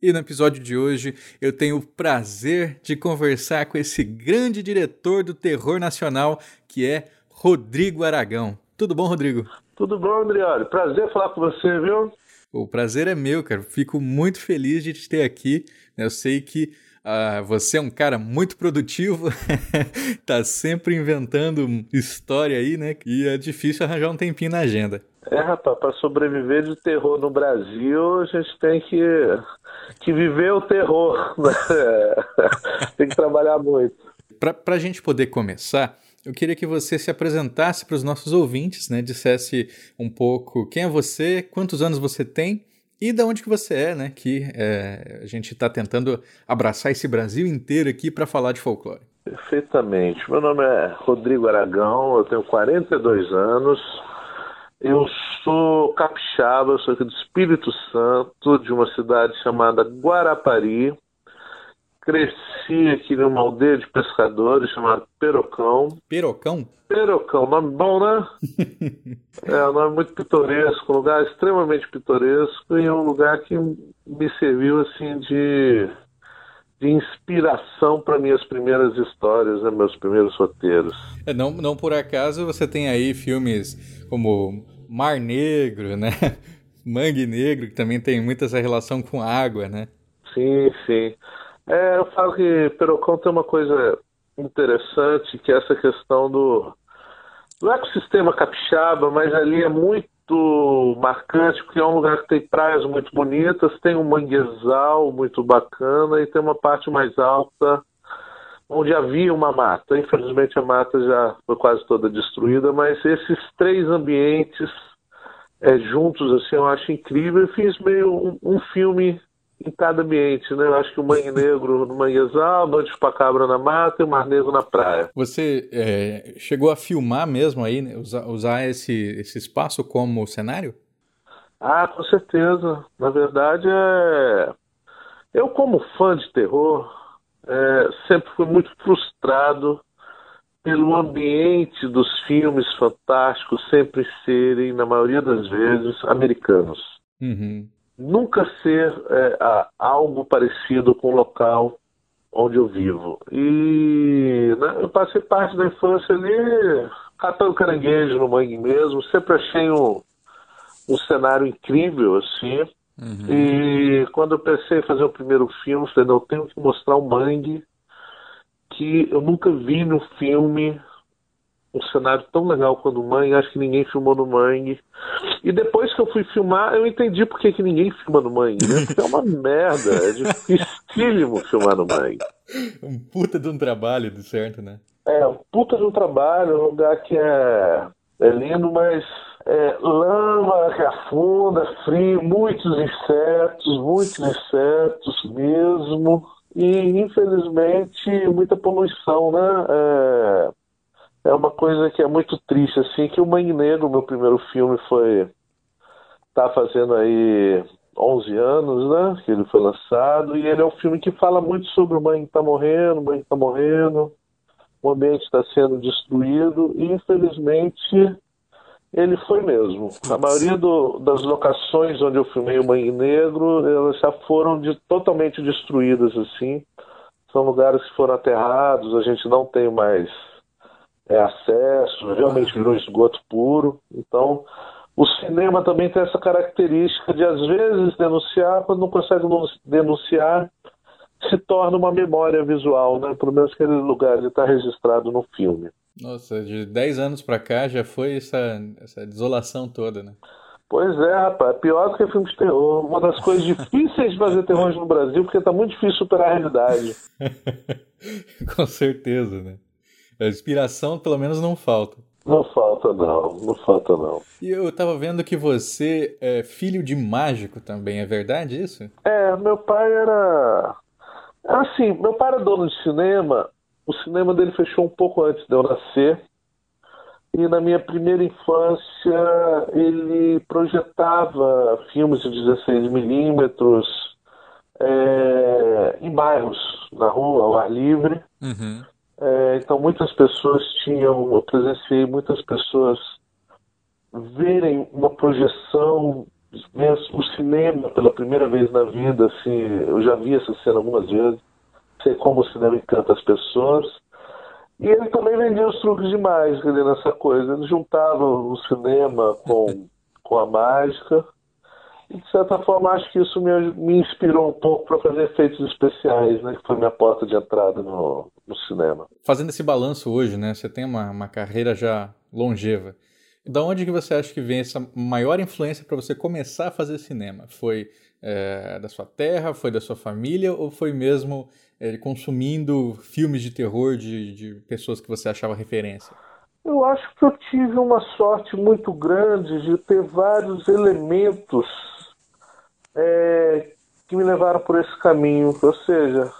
E no episódio de hoje eu tenho o prazer de conversar com esse grande diretor do terror nacional, que é Rodrigo Aragão. Tudo bom, Rodrigo? Tudo bom, Andrioli? Prazer falar com você, viu? O prazer é meu, cara. Fico muito feliz de te ter aqui. Eu sei que ah, você é um cara muito produtivo, tá sempre inventando história aí, né? E é difícil arranjar um tempinho na agenda. É, rapaz, para sobreviver de terror no Brasil, a gente tem que, que viver o terror. Né? tem que trabalhar muito. Para a gente poder começar, eu queria que você se apresentasse para os nossos ouvintes, né? Dissesse um pouco quem é você, quantos anos você tem e de onde que você é, né? Que é, a gente está tentando abraçar esse Brasil inteiro aqui para falar de folclore. Perfeitamente. Meu nome é Rodrigo Aragão, eu tenho 42 anos. Eu sou capixaba, sou aqui do Espírito Santo, de uma cidade chamada Guarapari. Cresci aqui numa aldeia de pescadores chamada Perocão. Perocão? Perocão, nome bom, né? é um nome muito pitoresco, um lugar extremamente pitoresco e é um lugar que me serviu assim de, de inspiração para minhas primeiras histórias, né, meus primeiros roteiros. É, não, não por acaso você tem aí filmes como Mar Negro, né? Mangue Negro, que também tem muita essa relação com água, né? Sim, sim. É, eu falo que Perocão tem uma coisa interessante, que é essa questão do, do ecossistema capixaba, mas ali é muito marcante, porque é um lugar que tem praias muito bonitas, tem um manguezal muito bacana e tem uma parte mais alta onde havia uma mata. Infelizmente a mata já foi quase toda destruída, mas esses três ambientes é, juntos, assim, eu acho incrível. Eu fiz meio um, um filme em cada ambiente, né? Eu acho que o Mangue Negro no Manguezal, de Chupacabra na mata e o Mar Negro na praia. Você é, chegou a filmar mesmo aí, né? usar, usar esse, esse espaço como cenário? Ah, com certeza. Na verdade, é... eu como fã de terror, é, sempre fui muito frustrado pelo ambiente dos filmes fantásticos sempre serem, na maioria das vezes, americanos. Uhum. Nunca ser é, algo parecido com o local onde eu vivo. E né, eu passei parte da infância ali catando caranguejo no mangue mesmo, sempre achei um, um cenário incrível, assim. Uhum. E quando eu pensei em fazer o primeiro filme, falei, não, eu tenho que mostrar um mangue que eu nunca vi no filme um cenário tão legal quanto o Mangue, acho que ninguém filmou no Mangue. E depois que eu fui filmar, eu entendi por que, que ninguém filma no Mangue, né? Porque é uma merda, é dificílimo filmar no Mangue. Um puta de um trabalho, de certo, né? É, um puta de um trabalho, um lugar que é, é lindo, mas é, lama que afunda, frio, muitos insetos, muitos insetos mesmo. E, infelizmente, muita poluição, né? É, é uma coisa que é muito triste, assim, que o Mangue Negro, meu primeiro filme, foi... Tá fazendo aí 11 anos, né? Que ele foi lançado. E ele é um filme que fala muito sobre o Mangue tá morrendo, o Mangue tá morrendo. O ambiente está sendo destruído. E, infelizmente, ele foi mesmo. A maioria do, das locações onde eu filmei o Mangue Negro, elas já foram de, totalmente destruídas, assim. São lugares que foram aterrados, a gente não tem mais é, acesso, realmente virou esgoto puro. Então, o cinema também tem essa característica de, às vezes, denunciar, quando não consegue denunciar, se torna uma memória visual, né? Pelo menos aquele lugar está registrado no filme. Nossa, de 10 anos pra cá já foi essa, essa desolação toda, né? Pois é, rapaz. Pior do que filme de terror. Uma das coisas difíceis de fazer terror no Brasil, porque tá muito difícil superar a realidade. Com certeza, né? A inspiração, pelo menos, não falta. Não falta, não. Não falta, não. E eu tava vendo que você é filho de mágico também, é verdade isso? É, meu pai era Assim, meu pai era dono de cinema, o cinema dele fechou um pouco antes de eu nascer. E na minha primeira infância ele projetava filmes de 16 milímetros é, em bairros, na rua, ao ar livre. Uhum. É, então muitas pessoas tinham, eu presenciei muitas pessoas verem uma projeção, o cinema pela primeira vez na vida, assim, eu já vi essa cena algumas vezes, sei como o cinema encanta as pessoas. E ele também vendia os truques de mágica nessa coisa. Ele juntava o cinema com, com a mágica. E, de certa forma, acho que isso me, me inspirou um pouco para fazer efeitos especiais, né? Que foi minha porta de entrada no, no cinema. Fazendo esse balanço hoje, né? Você tem uma, uma carreira já longeva. Da onde que você acha que vem essa maior influência para você começar a fazer cinema? Foi é, da sua terra, foi da sua família ou foi mesmo é, consumindo filmes de terror de, de pessoas que você achava referência? Eu acho que eu tive uma sorte muito grande de ter vários elementos é, que me levaram por esse caminho. Ou seja,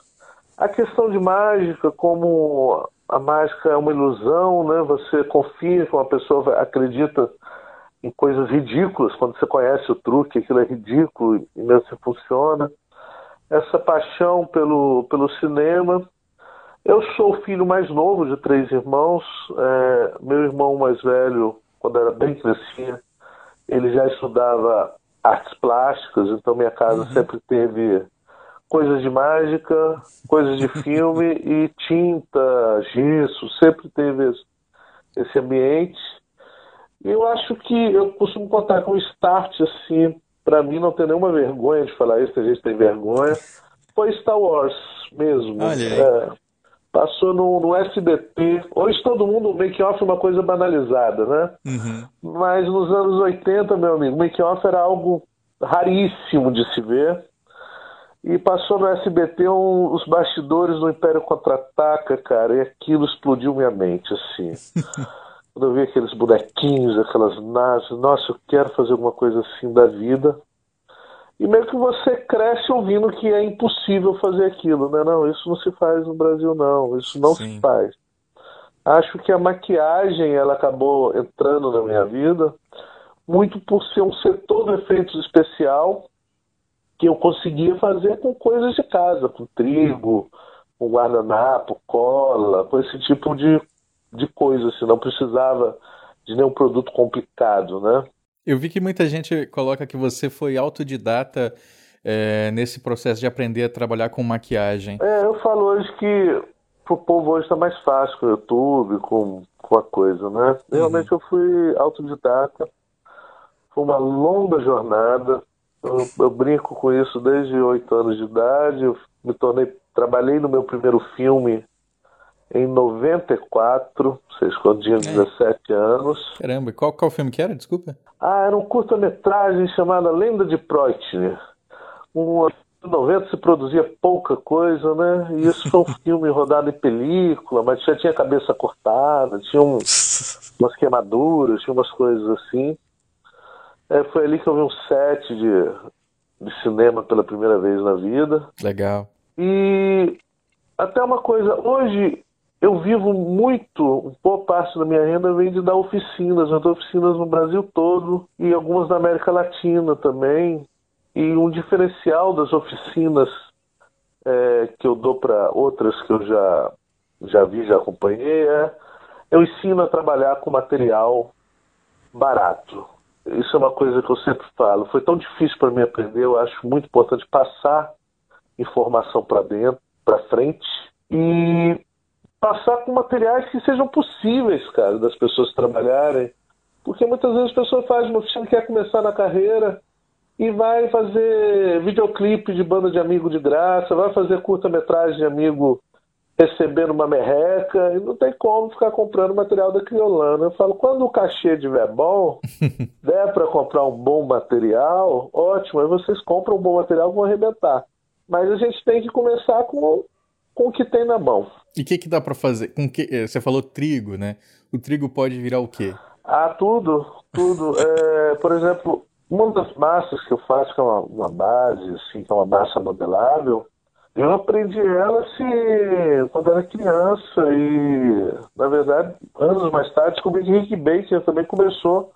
a questão de mágica, como a mágica é uma ilusão, né? Você confia que uma pessoa acredita em coisas ridículas quando você conhece o truque, aquilo é ridículo e mesmo se funciona. Essa paixão pelo, pelo cinema. Eu sou o filho mais novo de três irmãos. É, meu irmão mais velho, quando era bem crescia, ele já estudava artes plásticas, então minha casa uhum. sempre teve coisas de mágica, coisas de filme e tinta, gesso, sempre teve esse ambiente. E eu acho que eu costumo contar com um start assim, para mim não tem nenhuma vergonha de falar isso, a gente tem vergonha. Foi Star Wars mesmo. É, passou no, no SBT. Hoje todo mundo, o make-off é uma coisa banalizada, né? Uhum. Mas nos anos 80, meu amigo, make-off era algo raríssimo de se ver. E passou no SBT um, os bastidores do Império Contra-Ataca, cara, e aquilo explodiu minha mente, assim. Quando eu vi aqueles bonequinhos, aquelas naves, nossa, eu quero fazer alguma coisa assim da vida. E meio que você cresce ouvindo que é impossível fazer aquilo, né? Não, isso não se faz no Brasil, não. Isso não Sim. se faz. Acho que a maquiagem, ela acabou entrando na minha vida muito por ser um setor de efeitos especial que eu conseguia fazer com coisas de casa, com trigo, com guardanapo, cola, com esse tipo de, de coisa, assim, não precisava de nenhum produto complicado, né? Eu vi que muita gente coloca que você foi autodidata é, nesse processo de aprender a trabalhar com maquiagem. É, eu falo hoje que pro povo hoje está mais fácil com o YouTube, com, com a coisa, né? Uhum. Realmente eu fui autodidata, foi uma longa jornada, eu, eu, brinco com isso desde oito anos de idade. Eu me tornei, trabalhei no meu primeiro filme em 94, ou seja, quando tinha 17 é. anos. Caramba, qual, qual filme que era? Desculpa. Ah, era um curta-metragem chamado Lenda de Preutner. Um, em 90 se produzia pouca coisa, né? E isso foi um filme rodado em película, mas já tinha cabeça cortada, tinha um, umas queimaduras, tinha umas coisas assim. É, foi ali que eu vi um set de, de cinema pela primeira vez na vida. Legal. E até uma coisa, hoje eu vivo muito, boa parte da minha renda vem de dar oficinas. Eu dou oficinas no Brasil todo e algumas na América Latina também. E um diferencial das oficinas é, que eu dou para outras que eu já, já vi, já acompanhei, é eu ensino a trabalhar com material barato. Isso é uma coisa que eu sempre falo. Foi tão difícil para mim aprender, eu acho muito importante passar informação para dentro, para frente e passar com materiais que sejam possíveis, cara, das pessoas trabalharem. Porque muitas vezes a pessoa faz uma oficina, quer começar na carreira e vai fazer videoclipe de banda de amigo de graça, vai fazer curta-metragem de amigo recebendo uma merreca e não tem como ficar comprando material da Criolana. Eu falo, quando o cachê estiver bom, der para comprar um bom material, ótimo, aí vocês compram um bom material vão arrebentar. Mas a gente tem que começar com, com o que tem na mão. E o que, que dá para fazer? Com que, eh, você falou trigo, né? O trigo pode virar o quê? Ah, tudo, tudo. é, por exemplo, uma das massas que eu faço, que é uma, uma base, assim, que é uma massa modelável, Eu aprendi ela assim, quando era criança e, na verdade, anos mais tarde, descobri que Rick Baker também começou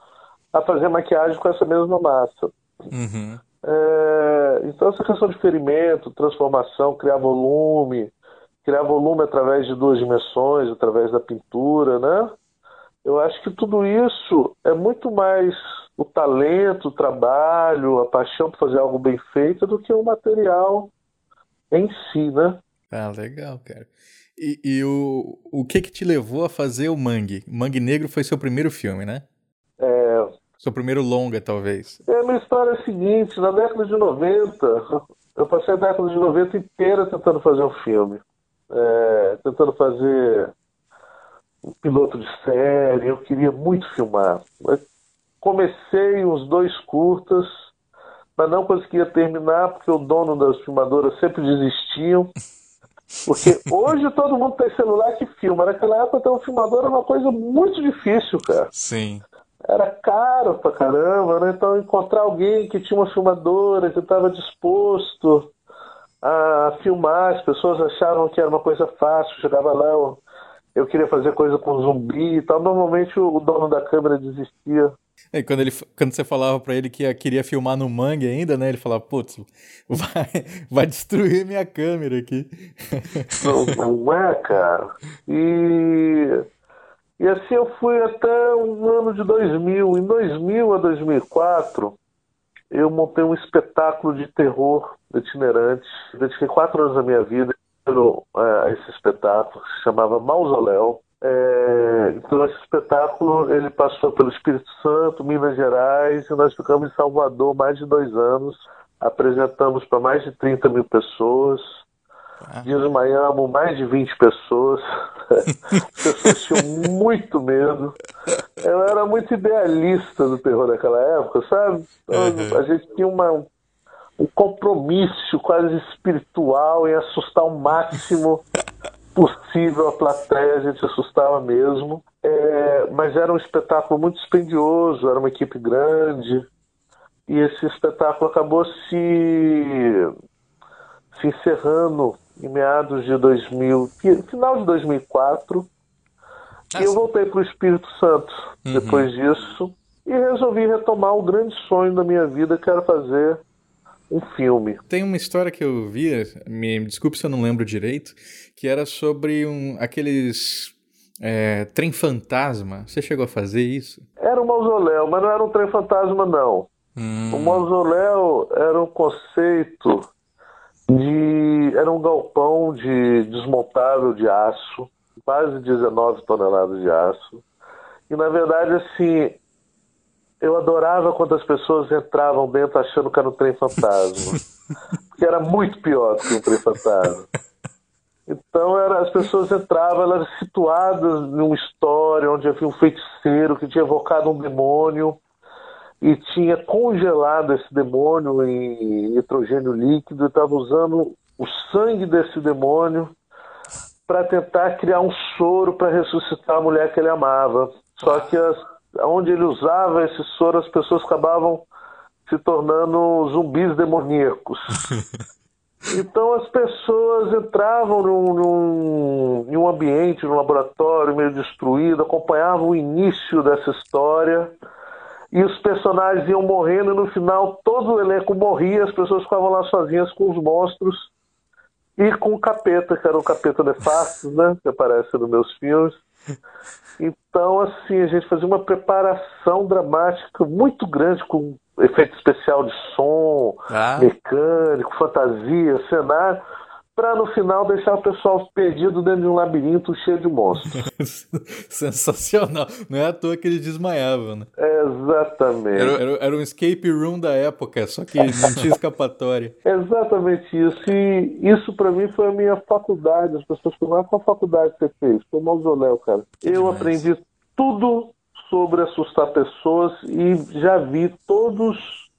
a fazer maquiagem com essa mesma massa. Uhum. É, então, essa questão de ferimento, transformação, criar volume, criar volume através de duas dimensões, através da pintura, né? Eu acho que tudo isso é muito mais o talento, o trabalho, a paixão por fazer algo bem feito do que o material em si, né? Ah, legal, cara. E, e, o, o que que te levou a fazer o Mangue? Mangue Negro foi seu primeiro filme, né? É, seu primeiro longa, talvez. É, a minha história é a seguinte, na década de 90, eu passei a década de 90 inteira tentando fazer um filme. É, tentando fazer um piloto de série, eu queria muito filmar. Comecei uns dois curtas, mas não conseguia terminar porque o dono das filmadoras sempre desistiam. Porque hoje todo mundo tem celular que filma. Naquela época ter um filmador era uma coisa muito difícil, cara. Sim. Era caro pra caramba, né? Então encontrar alguém que tinha uma filmadora, que estava disposto a filmar, as pessoas achavam que era uma coisa fácil, chegava lá, eu, eu queria fazer coisa com zumbi e tal. Normalmente o dono da câmera desistia. É, quando, ele, quando você falava para ele que queria filmar no Mangue ainda, né? Ele falava, putz, vai, vai destruir minha câmera aqui. Não, não é, cara. E, e assim eu fui até o ano de 2000. Em 2000 a 2004, eu montei um espetáculo de terror itinerante. Dediquei quatro anos da minha vida a esse espetáculo, que se chamava Mausoléu. É, então esse espetáculo ele passou pelo Espírito Santo, Minas Gerais e nós ficamos em Salvador mais de dois anos. Apresentamos para mais de 30 mil pessoas. Ah. Desmaiamos mais de 20 pessoas. As pessoas tinham muito medo. Eu era muito idealista do terror naquela época, sabe? Então, a gente tinha uma, um compromisso quase espiritual em assustar ao máximo possível a plateia, a gente assustava mesmo. É, mas era um espetáculo muito dispendioso, era uma equipe grande. E esse espetáculo acabou se, se encerrando em meados de 2000, final de 2004. Ah, e eu voltei para o Espírito Santo uhum. depois disso e resolvi retomar o grande sonho da minha vida, que era fazer um filme. Tem uma história que eu vi, me desculpe se eu não lembro direito, que era sobre um, aqueles é, trem fantasma. Você chegou a fazer isso? Era um mausoléu, mas não era um trem fantasma, não. Hum. O mausoléu era um conceito de. Era um galpão de desmontável de aço, quase 19 toneladas de aço. E na verdade, assim, eu adorava quando as pessoas entravam dentro achando que era um trem fantasma. Porque era muito pior do que um trem fantasma. Então era, as pessoas entravam, elas eram situadas numa história onde havia um feiticeiro que tinha evocado um demônio e tinha congelado esse demônio em nitrogênio líquido e estava usando o sangue desse demônio para tentar criar um soro para ressuscitar a mulher que ele amava. Só que as onde ele usava esse soro, as pessoas acabavam se tornando zumbis demoníacos. Então as pessoas entravam num, num, em um ambiente, num laboratório meio destruído, acompanhavam o início dessa história e os personagens iam morrendo e no final todo o elenco morria, as pessoas ficavam lá sozinhas com os monstros e com o capeta, que era o capeta faces, né, que aparece nos meus filmes. Então, assim, a gente fazia uma preparação dramática muito grande com efeito especial de som, ah. mecânico, fantasia, cenário, para no final deixar o pessoal perdido dentro de um labirinto cheio de monstros. Sensacional. Não é à toa que eles desmaiavam, né? Exatamente. Era, era, era, um escape room da época, só que não tinha escapatória. Exatamente isso. E isso para mim foi a minha faculdade. As pessoas perguntam, qual faculdade você fez? Foi o mausoléu, cara. Eu Demais. aprendi tudo sobre assustar pessoas e já vi todos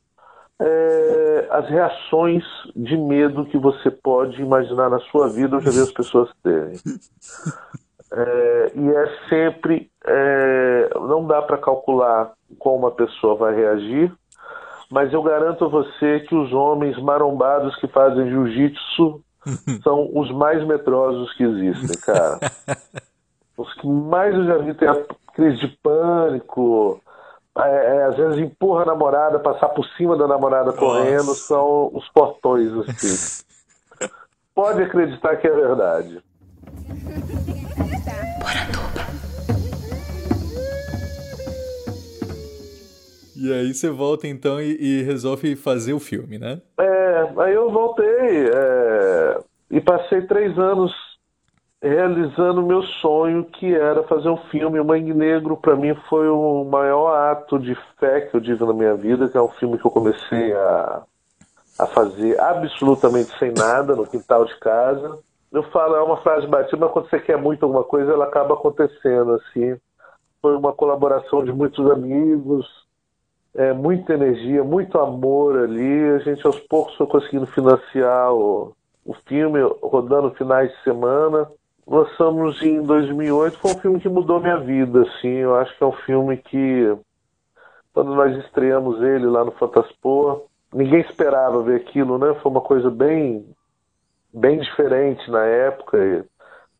é, as reações de medo que você pode imaginar na sua vida, eu já vi as pessoas terem. É, e é sempre. É, não dá para calcular como a pessoa vai reagir, mas eu garanto a você que os homens marombados que fazem jiu-jitsu são os mais medrosos que existem, cara. Os que mais eu já vi tem a crise de pânico, é, é, às vezes empurra a namorada, passar por cima da namorada correndo, são os portões, assim. Pode acreditar que é verdade. E aí você volta então e, e resolve fazer o filme, né? É, aí eu voltei é, e passei três anos realizando meu sonho, que era fazer um filme. O Mangue Negro, para mim, foi o maior ato de fé que eu tive na minha vida, que é um filme que eu comecei a, a fazer absolutamente sem nada, no quintal de casa. Eu falo, é uma frase batida, mas quando você quer muito alguma coisa, ela acaba acontecendo, assim. Foi uma colaboração de muitos amigos, é, muita energia, muito amor ali. A gente aos poucos foi conseguindo financiar o, o filme, rodando finais de semana. Lançamos em 2008, foi um filme que mudou minha vida, assim. Eu acho que é um filme que, quando nós estreamos ele lá no Fantaspor, ninguém esperava ver aquilo, né? Foi uma coisa bem, bem diferente na época. E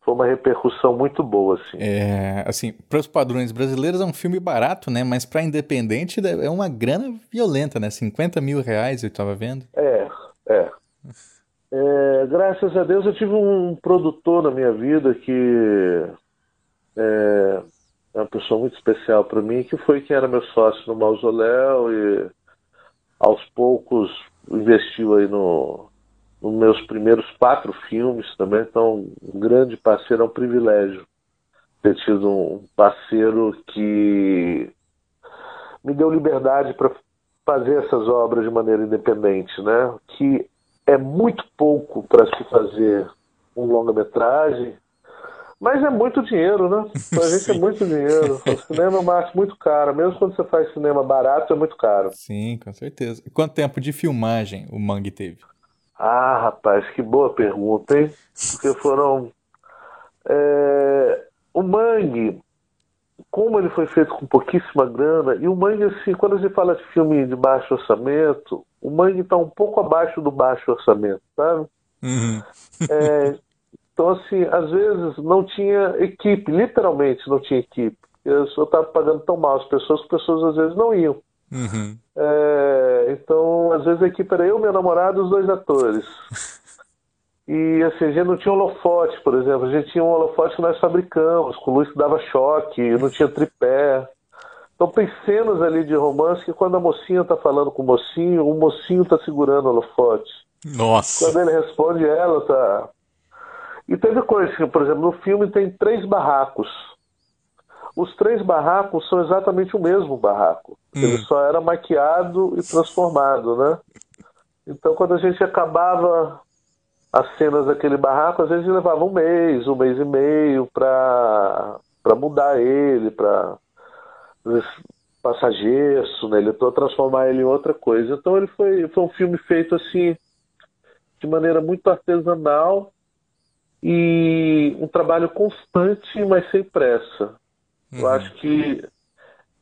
foi uma repercussão muito boa, assim. É, assim, para os padrões brasileiros é um filme barato, né? Mas para independente é uma grana violenta, né? 50 mil reais eu estava vendo. É, é. Graças a Deus eu tive um produtor na minha vida que é, é uma pessoa muito especial para mim, que foi quem era meu sócio no Mausoléu e aos poucos investiu aí no, nos meus primeiros quatro filmes também, então um grande parceiro é um privilégio ter tido um parceiro que me deu liberdade para fazer essas obras de maneira independente, né? Que é muito pouco para se fazer um longa-metragem, mas é muito dinheiro, né? Pra gente é muito dinheiro. O cinema é uma arte muito cara. Mesmo quando você faz cinema barato, é muito caro. Sim, com certeza. E quanto tempo de filmagem o Mangue teve? Ah, rapaz, que boa pergunta, hein? Porque foram. É... O Mangue, como ele foi feito com pouquíssima grana, e o Mangue, assim, quando a gente fala de filme de baixo orçamento, o Mangue está um pouco abaixo do baixo orçamento, sabe? Uhum. É, então, assim, às vezes não tinha equipe, literalmente não tinha equipe. Eu só estava pagando tão mal as pessoas que as pessoas às vezes não iam. Uhum. É, então, às vezes a equipe era eu, meu namorado e os dois atores. E assim, a gente não tinha holofote, por exemplo. A gente tinha um holofote que nós fabricamos, com luz que dava choque, não tinha tripé. Então tem cenas ali de romance que quando a mocinha tá falando com o mocinho, o mocinho tá segurando o holofote. Nossa. Quando ele responde, ela tá. E teve coisa que, por exemplo, no filme tem três barracos. Os três barracos são exatamente o mesmo barraco. Ele só era maquiado e transformado, né? Então, quando a gente acabava as cenas daquele barraco, às vezes levava um mês, um mês e meio para para mudar ele, para passar gesso nele, para transformar ele em outra coisa. Então, ele foi, foi um filme feito assim de maneira muito artesanal e um trabalho constante, mas sem pressa. Eu acho que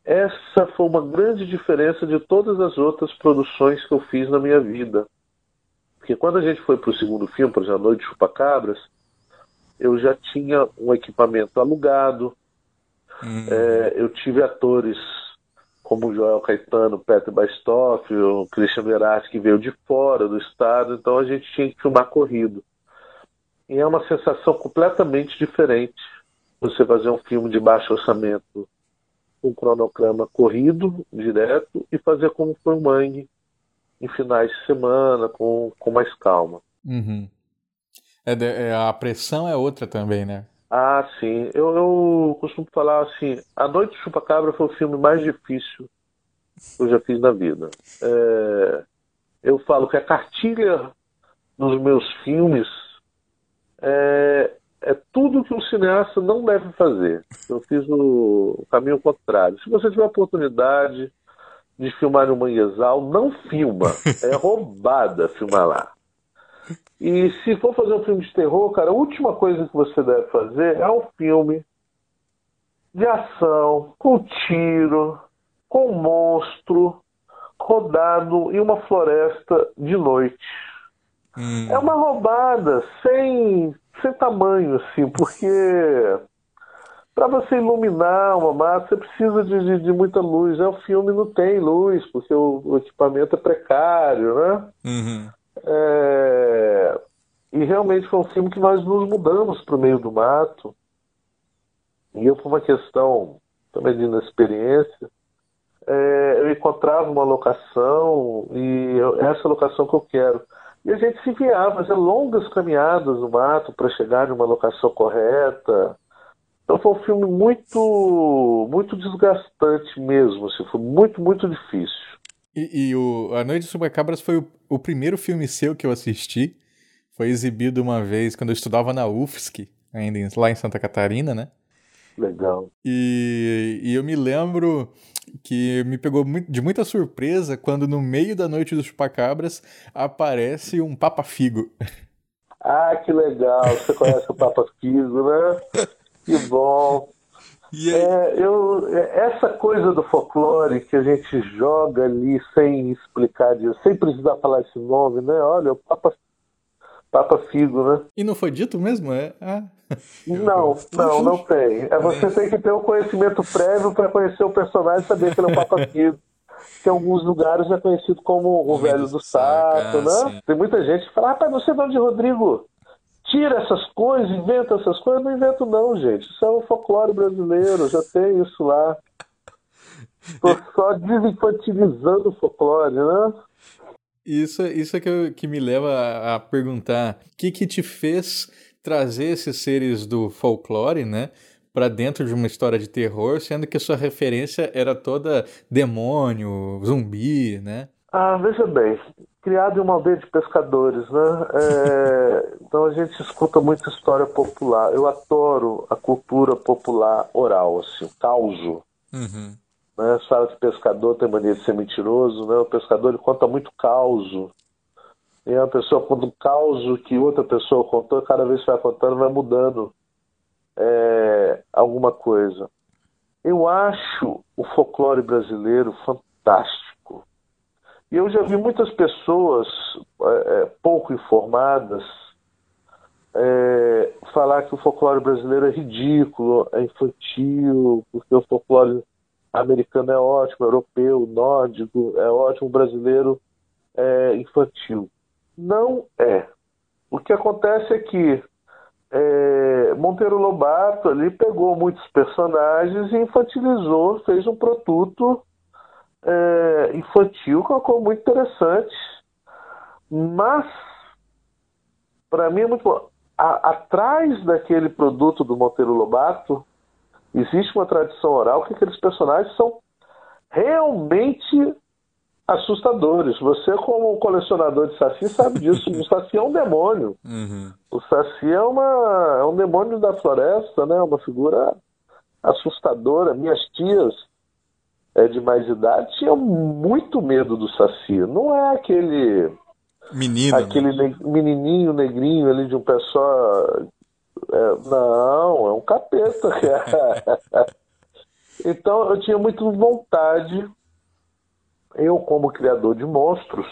essa foi uma grande diferença de todas as outras produções que eu fiz na minha vida. Porque quando a gente foi para o segundo filme, por exemplo, A Noite de Chupacabras, eu já tinha um equipamento alugado, é, eu tive atores como Joel Caetano, Petro Bastoff, o Christian Verratti, que veio de fora do estado, então a gente tinha que filmar corrido. E é uma sensação completamente diferente você fazer um filme de baixo orçamento com cronograma corrido, direto, e fazer como foi o Mangue, em finais de semana, com, com mais calma. Uhum. É, é, a pressão é outra também, né? Ah, sim. Eu, eu costumo falar assim, A Noite de Chupacabra foi o filme mais difícil que eu já fiz na vida. É, eu falo que a cartilha dos meus filmes é, é tudo que um cineasta não deve fazer. Eu fiz o, o caminho contrário. Se você tiver a oportunidade de filmar no Manguezal, não filma. É roubada filmar lá. E se for fazer um filme de terror, cara, a última coisa que você deve fazer é um filme de ação, com tiro, com monstro, rodado em uma floresta de noite. Hum. É uma roubada sem, sem tamanho, assim, porque para você iluminar uma massa, você precisa de, de, de, muita luz. Né? O filme não tem luz, porque o, o equipamento é precário, né? Uhum. É... E realmente foi um filme que nós nos mudamos para o meio do mato. E eu, por uma questão também de inexperiência, é, eu encontrava uma locação e eu, essa locação que eu quero. E a gente se via fazer longas caminhadas no mato para chegar numa locação correta. Então foi um filme muito, muito desgastante mesmo, assim, foi muito, muito difícil. E, e o A Noite dos Cabras foi o, o, primeiro filme seu que eu assisti. Foi exibido uma vez quando eu estudava na UFSC, ainda lá em Santa Catarina, né? Legal. E, e eu me lembro que me pegou de muita surpresa quando no meio da Noite dos Chupacabras aparece um Papa Figo. Ah, que legal! Você conhece o Papa Figo, né? Que bom. É, eu, essa coisa do folclore que a gente joga ali sem explicar, sem precisar falar esse nome, né? Olha, o Papa, Papa Figo, né? E não foi dito mesmo? É? Ah. Não, não, não tem. É, você tem que ter um conhecimento prévio para conhecer o personagem e saber que ele é o Papa Figo. Que em alguns lugares é conhecido como o, velho do saco, né? Tem muita gente que fala, ah, mas você é de Rodrigo tira essas coisas, inventa essas coisas. Não invento, não, gente. Isso é o folclore brasileiro, já tem isso lá. Estou só desinfantilizando o folclore, né? Isso, isso é que, eu, que me leva a, a perguntar: o que, que te fez trazer esses seres do folclore, né? para dentro de uma história de terror, sendo que sua referência era toda demônio, zumbi, né? Ah, veja bem, criado em uma aldeia de pescadores, né? É, então a gente escuta muita história popular. Eu adoro a cultura popular oral, assim, o causo. Uhum. Né? Fala que pescador tem mania de ser mentiroso, né? O pescador ele conta muito causo. E uma pessoa conta um causo que outra pessoa contou, cada vez que vai contando vai mudando é, alguma coisa. Eu acho o folclore brasileiro fantástico e eu já vi muitas pessoas é, é, pouco informadas é, falar que o folclore brasileiro é ridículo, é infantil, porque o folclore americano é ótimo, europeu, nórdico é ótimo, brasileiro é infantil. Não é. O que acontece é que é, Monteiro Lobato ali pegou muitos personagens e infantilizou, fez um produto é, infantil, que é uma coisa muito interessante. Mas, para mim é muito bom. A, atrás daquele produto do Monteiro Lobato, existe uma tradição oral que aqueles personagens são realmente assustadores. Você, como colecionador de Saci, sabe disso. O Saci é um demônio. Uhum. O Saci é, uma, é um demônio da floresta, né? Uma figura assustadora. Minhas tias é, de mais idade tinha muito medo do Saci. Não é aquele. Menino. Aquele né? menininho negrinho ali de um pé só. É, não, é um capeta, cara. então eu tinha muito vontade, eu como criador de monstros,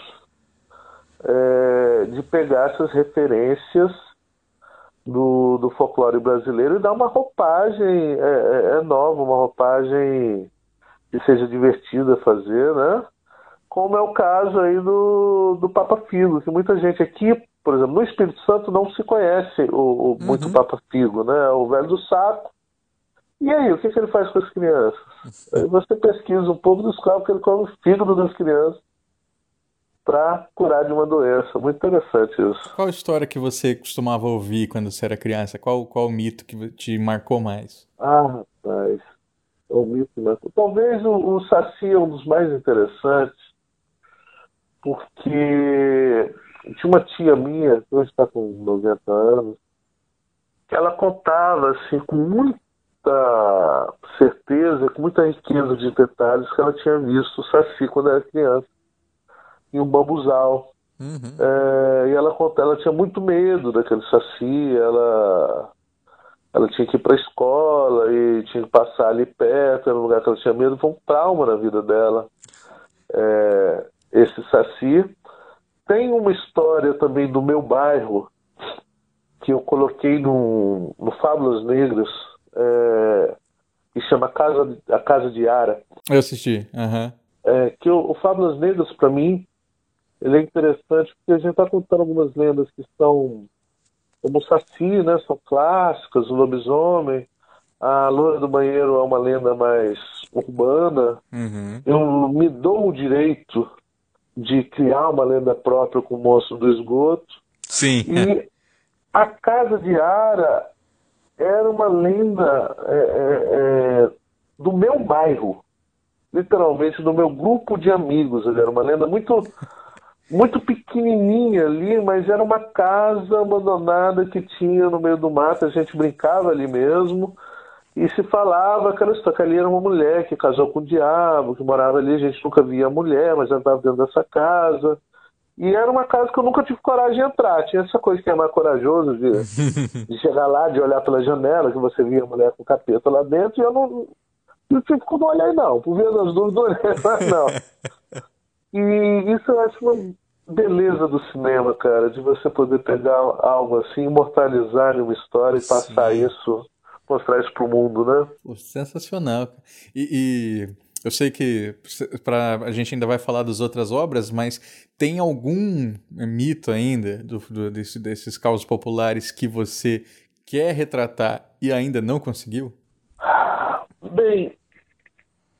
é, de pegar essas referências do, do folclore brasileiro e dar uma roupagem é, é, é nova, uma roupagem que seja divertido a fazer, né? Como é o caso aí do, do Papa Figo, que muita gente aqui, por exemplo, no Espírito Santo não se conhece o, o uhum. muito Papa Figo, né? O velho do saco. E aí, o que, que ele faz com as crianças? Aí você pesquisa um pouco dos caras que ele come o fígado das crianças para curar de uma doença. Muito interessante isso. Qual história que você costumava ouvir quando você era criança? Qual, qual mito que te marcou mais? Ah, rapaz. Mito? Talvez o, o Saci é um dos mais interessantes, porque tinha uma tia minha, que hoje está com 90 anos, que ela contava assim, com muita certeza, com muita riqueza de detalhes, que ela tinha visto o Saci quando era criança, em um bambuzal. Uhum. É, e ela, ela tinha muito medo daquele Saci, ela ela tinha que ir para a escola e tinha que passar ali perto, era um lugar que ela tinha medo, foi um trauma na vida dela. É, esse Saci. tem uma história também do meu bairro que eu coloquei no, no Fábulas Negras, é, que chama Casa, A Casa de Ara. Eu assisti, aham. É, que o, o Fábulas Negras, para mim, ele é interessante porque a gente está contando algumas lendas que são como o Saci, né? São clássicas, o lobisomem. A loira do banheiro é uma lenda mais urbana. Uhum. Eu me dou o direito de criar uma lenda própria com o monstro do esgoto. Sim. E a Casa de Ara era uma lenda é, é, é, do meu bairro, literalmente do meu grupo de amigos. Era uma lenda muito muito pequenininha ali, mas era uma casa abandonada que tinha no meio do mato. A gente brincava ali mesmo e se falava aquela história que ali era uma mulher que casou com o diabo, que morava ali. A gente nunca via a mulher, mas ela estava dentro dessa casa. E era uma casa que eu nunca tive coragem de entrar. Tinha essa coisa que é mais corajoso de, de chegar lá, de olhar pela janela, que você via a mulher com o capeta lá dentro, e eu não, não tive como olhar, não. Por via das dúvidas, não. E isso eu acho uma beleza do cinema, cara, de você poder pegar algo assim, imortalizar em uma história e passar Sim. isso, mostrar isso pro mundo, né? Pô, sensacional. E, e eu sei que pra, a gente ainda vai falar das outras obras, mas tem algum mito ainda do, do- desse- desses causos populares que você quer retratar e ainda não conseguiu? Bem,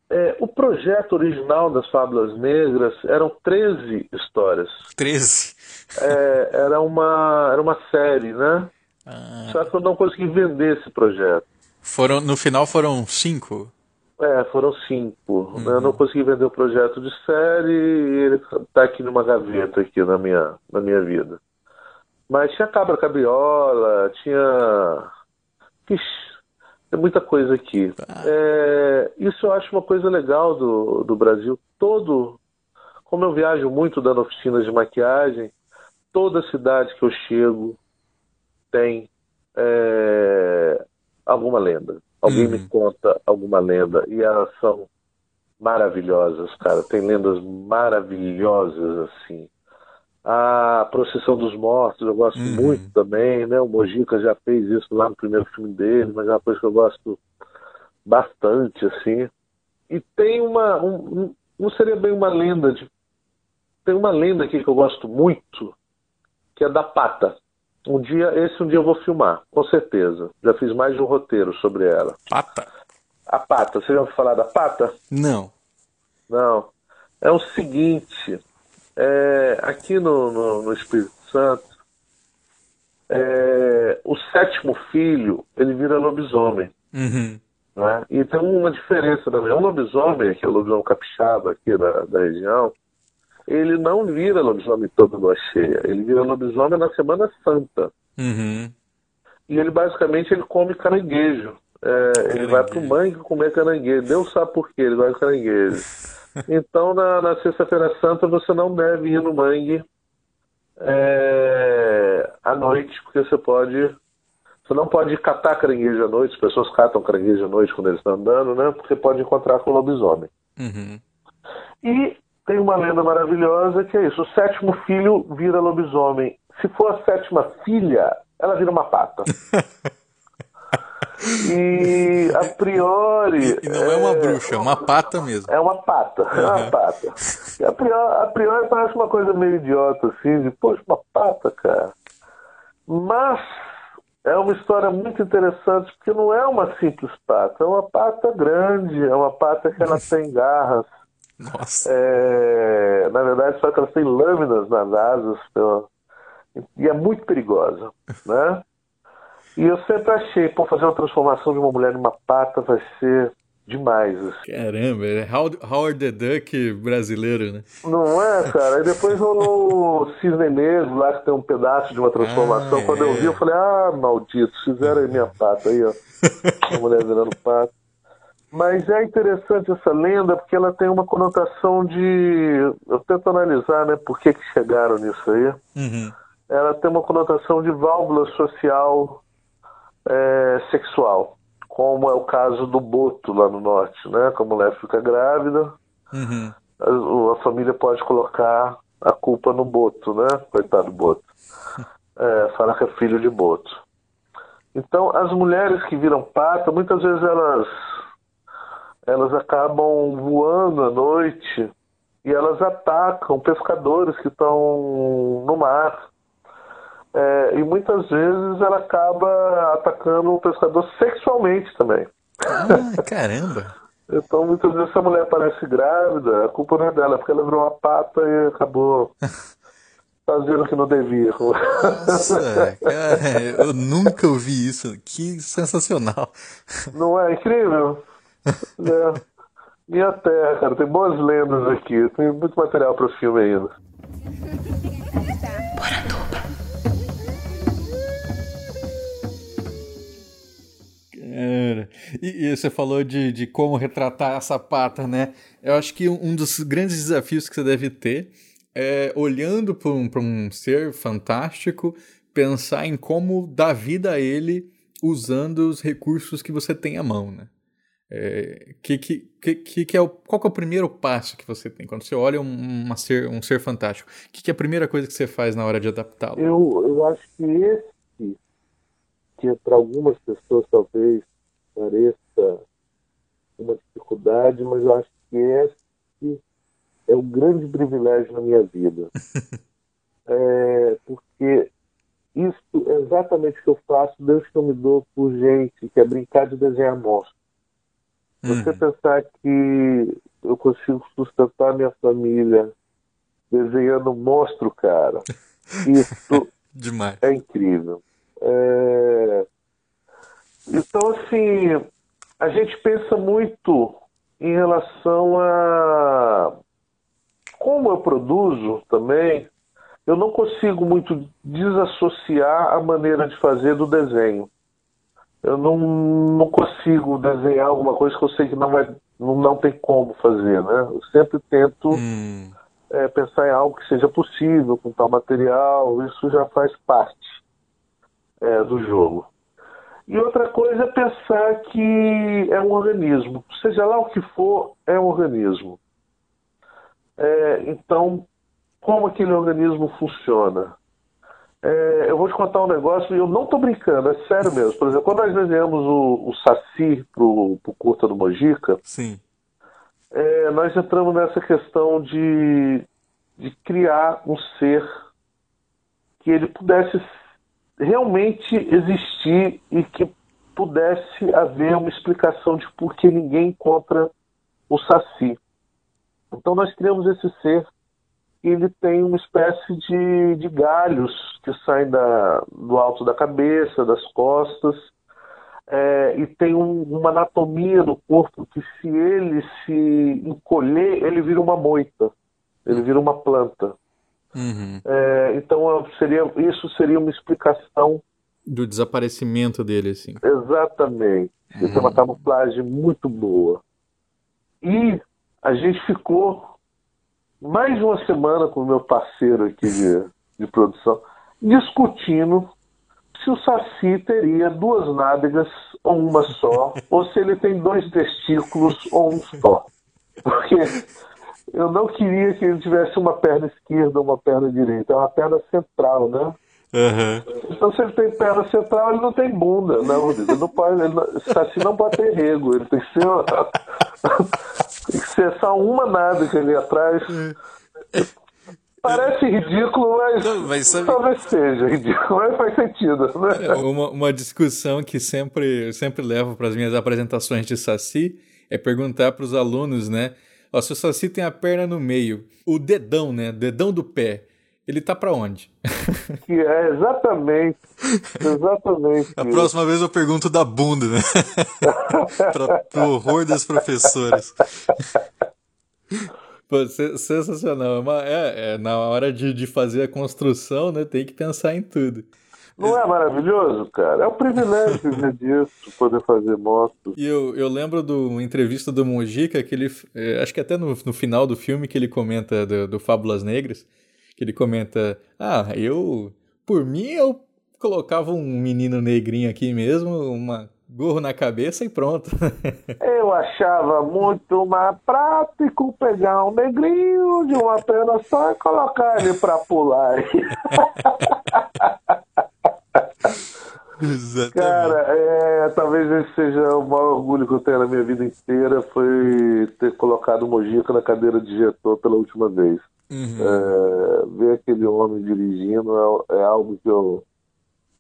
é, o projeto original das Fábulas Negras eram 13 histórias. 13. É, era, uma, era uma série, né? Ah. Só que eu não consegui vender esse projeto. Foram, no final foram cinco. É, foram cinco. Eu não consegui vender o projeto de série e ele tá aqui numa gaveta aqui na minha, na minha vida. Mas tinha Cabra Cabriola, tinha. Ixi, tem muita coisa aqui. É, isso eu acho uma coisa legal do, do Brasil. Todo. Como eu viajo muito dando oficinas de maquiagem, toda cidade que eu chego tem é, alguma lenda. Alguém Uhum. me conta alguma lenda. E elas são maravilhosas, cara. Tem lendas maravilhosas, assim. A Procissão dos Mortos, eu gosto Uhum. muito também, né? O Mojica já fez isso lá no primeiro filme dele, mas é uma coisa que eu gosto bastante, assim. E tem uma. um- não seria bem uma lenda de. Tem uma lenda aqui que eu gosto muito, que é da pata. Um dia, esse um dia eu vou filmar, com certeza. Já fiz mais de um roteiro sobre ela. Pata? A pata, você já ouviu falar da pata? Não. Não. É o seguinte, é, aqui no, no, no Espírito Santo, é, o sétimo filho, ele vira lobisomem. Uhum. né? E tem uma diferença também. Um lobisomem, que é o lobisomem capixaba aqui da, da região, ele não vira lobisomem toda lua cheia. Ele vira lobisomem na Semana Santa. Uhum. E ele basicamente ele come caranguejo. É, ele vai pro mangue comer caranguejo. Deus sabe por quê, ele gosta de caranguejo. Então na, na sexta-feira santa você não deve ir no mangue é, à noite, porque você pode. Você não pode catar caranguejo à noite, as pessoas catam caranguejo à noite quando eles estão andando, né? Porque pode encontrar com o lobisomem. Uhum. E tem uma lenda maravilhosa que é isso: o sétimo filho vira lobisomem. Se for a sétima filha, ela vira uma pata. e a priori. E não é uma bruxa, é uma pata mesmo. É uma pata, é uma pata. E a priori, a priori parece uma coisa meio idiota, assim, de, poxa, uma pata, cara. Mas é uma história muito interessante, porque não é uma simples pata, é uma pata grande, é uma pata que ela tem garras. Nossa. É, na verdade, só que elas têm lâminas nas asas, pela- e é muito perigosa, né? E eu sempre achei, pô, fazer uma transformação de uma mulher numa pata vai ser demais, assim. Caramba, é How- Howard the Duck brasileiro, né? Não é, cara? Aí depois rolou o Cisne Negro lá, que tem um pedaço de uma transformação. Ah, Quando eu é. vi, eu falei, ah, maldito, fizeram aí minha pata aí, ó. A mulher virando pata. Mas é interessante essa lenda porque ela tem uma conotação de. Eu tento analisar, né, por que, que chegaram nisso aí. Uhum. Ela tem uma conotação de válvula social é, sexual, como é o caso do boto lá no norte, né? Que a mulher fica grávida, Uhum. a, a família pode colocar a culpa no Boto, né? Coitado do Boto. É, fala que é filho de Boto. Então, as mulheres que viram pata, muitas vezes elas elas acabam voando à noite e elas atacam pescadores que estão no mar. É, e muitas vezes ela acaba atacando o pescador sexualmente também. Ah, caramba! então muitas vezes essa mulher parece grávida, a culpa não é dela, porque ela virou uma pata e acabou fazendo o que não devia. Nossa, cara, eu nunca ouvi isso. Que sensacional. Não é incrível? É. Minha terra, cara, tem boas lendas aqui, tem muito material para o filme ainda. E, e, você falou de, de como retratar essa pata, né? Eu acho que um dos grandes desafios que você deve ter é olhando para um, um ser fantástico, pensar em como dar vida a ele usando os recursos que você tem à mão, né? É, que, que, que, que é o, qual que é o primeiro passo que você tem quando você olha um, uma ser, um ser fantástico? O que, que é a primeira coisa que você faz na hora de adaptá-lo? Eu, eu acho que esse, que para algumas pessoas talvez pareça uma dificuldade, mas eu acho que esse é um grande privilégio na minha vida. é, porque isso é exatamente o que eu faço, Deus que eu me dou por gente, que é brincar de desenhar monstros. Você uhum. pensar que eu consigo sustentar minha família desenhando um monstro, cara, isso Demais. é incrível. É... Então, assim, a gente pensa muito em relação a como eu produzo também. Eu não consigo muito desassociar a maneira de fazer do desenho eu não, não consigo desenhar alguma coisa que eu sei que não, vai, não, não tem como fazer, né? Eu sempre tento hum. é, pensar em algo que seja possível com tal material, isso já faz parte é, do jogo. E outra coisa é pensar que é um organismo, seja lá o que for, é um organismo. É, então, como aquele organismo funciona? É, eu vou te contar um negócio e eu não estou brincando, é sério mesmo. Por exemplo, quando nós desenhamos o, o Saci pro, pro Curta do Mojica, Sim. É, nós entramos nessa questão de, de criar um ser que ele pudesse realmente existir e que pudesse haver uma explicação de por que ninguém encontra o Saci. Então nós criamos esse ser ele tem uma espécie de, de galhos que saem da, do alto da cabeça, das costas, é, e tem um, uma anatomia no corpo que se ele se encolher, ele vira uma moita, ele vira uma planta. Uhum. É, então seria, isso seria uma explicação do desaparecimento dele, assim. Exatamente. Uhum. Isso é uma camuflagem muito boa. E a gente ficou mais de uma semana com o meu parceiro aqui de, de produção, discutindo se o Saci teria duas nádegas ou uma só, ou se ele tem dois testículos ou um só. Porque eu não queria que ele tivesse uma perna esquerda ou uma perna direita, é uma perna central, né? Uhum. Então, se ele tem perna central, ele não tem bunda, né, Rodrigo? Ele não pode, ele não, Saci não pode ter rego, ele tem que ser. Uma, tem que ser só uma nádega ali atrás. Parece ridículo, mas, não, mas sabe... talvez seja ridículo, mas faz sentido. Né? É, uma, uma discussão que sempre, sempre levo para as minhas apresentações de Saci é perguntar para os alunos, né? Ó, se o Saci tem a perna no meio, o dedão, né? dedão do pé, ele tá para onde? Que é exatamente, exatamente. A próxima vez eu pergunto da bunda, né? para pro horror das professoras. Pô, sensacional. É, é, na hora de, de fazer a construção, né, tem que pensar em tudo. Não é maravilhoso, cara? É um privilégio ver disso, poder fazer motos. E eu, eu lembro de uma entrevista do Mojica, que ele, é, acho que até no, no final do filme, que ele comenta do, do Fábulas Negras, que ele comenta, ah, eu, por mim, eu colocava um menino negrinho aqui mesmo, uma gorro na cabeça e pronto. Eu achava muito mais prático pegar um negrinho de uma perna só e colocar ele pra pular. Exatamente. Cara, é, talvez esse seja o maior orgulho que eu tenho na minha vida inteira foi ter colocado o Mojica na cadeira de diretor pela última vez. Uhum. É, ver aquele homem dirigindo é, é algo que eu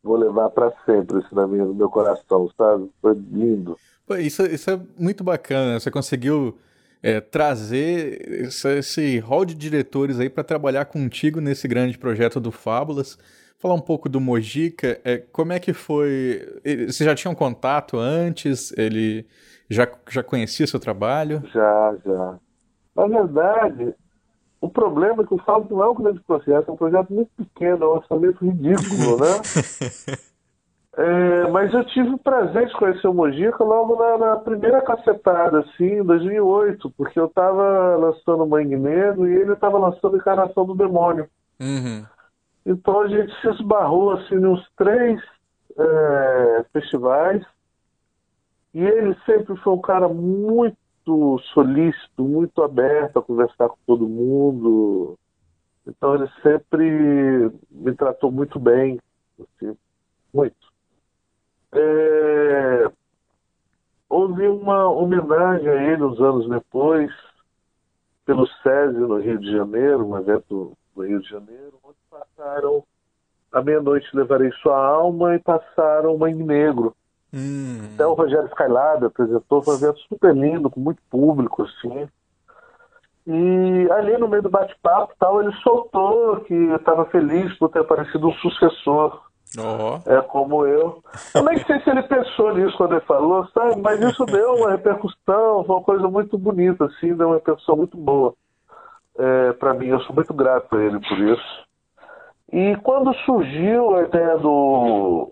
vou levar para sempre assim, na minha, no meu coração, sabe? Foi lindo. Isso, isso é muito bacana. né? Você conseguiu é, trazer esse, esse hall de diretores aí para trabalhar contigo nesse grande projeto do Fábulas. Falar um pouco do Mojica, é, como é que foi? Vocês já tinham contato antes? Ele já, já conhecia seu trabalho? Já, já. Na verdade, o problema é que o Fábio não é um grande projeto, é um projeto muito pequeno, é um orçamento ridículo, né? É, mas eu tive o prazer de conhecer o Mojica logo na, na primeira cacetada, assim, em 2008, porque eu estava lançando Mangue Negro e ele estava lançando Encarnação do Demônio. Uhum. Então a gente se esbarrou assim nos três é, festivais e ele sempre foi um cara muito solícito, muito aberto a conversar com todo mundo. Então ele sempre me tratou muito bem, assim, muito. É, houve uma homenagem a ele uns anos depois pelo SESI no Rio de Janeiro, um evento no Rio de Janeiro, onde passaram A Meia-Noite Levarei Sua Alma e passaram Mangue Negro. Hum. Até o Rogério Skylab apresentou, foi um evento super lindo, com muito público, assim. E ali no meio do bate-papo tal, ele soltou que estava feliz por ter aparecido um sucessor, é como eu. Eu nem sei se ele pensou nisso quando ele falou, sabe? Mas isso deu uma repercussão, foi uma coisa muito bonita, assim, deu uma repercussão muito boa é, para mim. Eu sou muito grato a ele por isso. E quando surgiu a ideia do,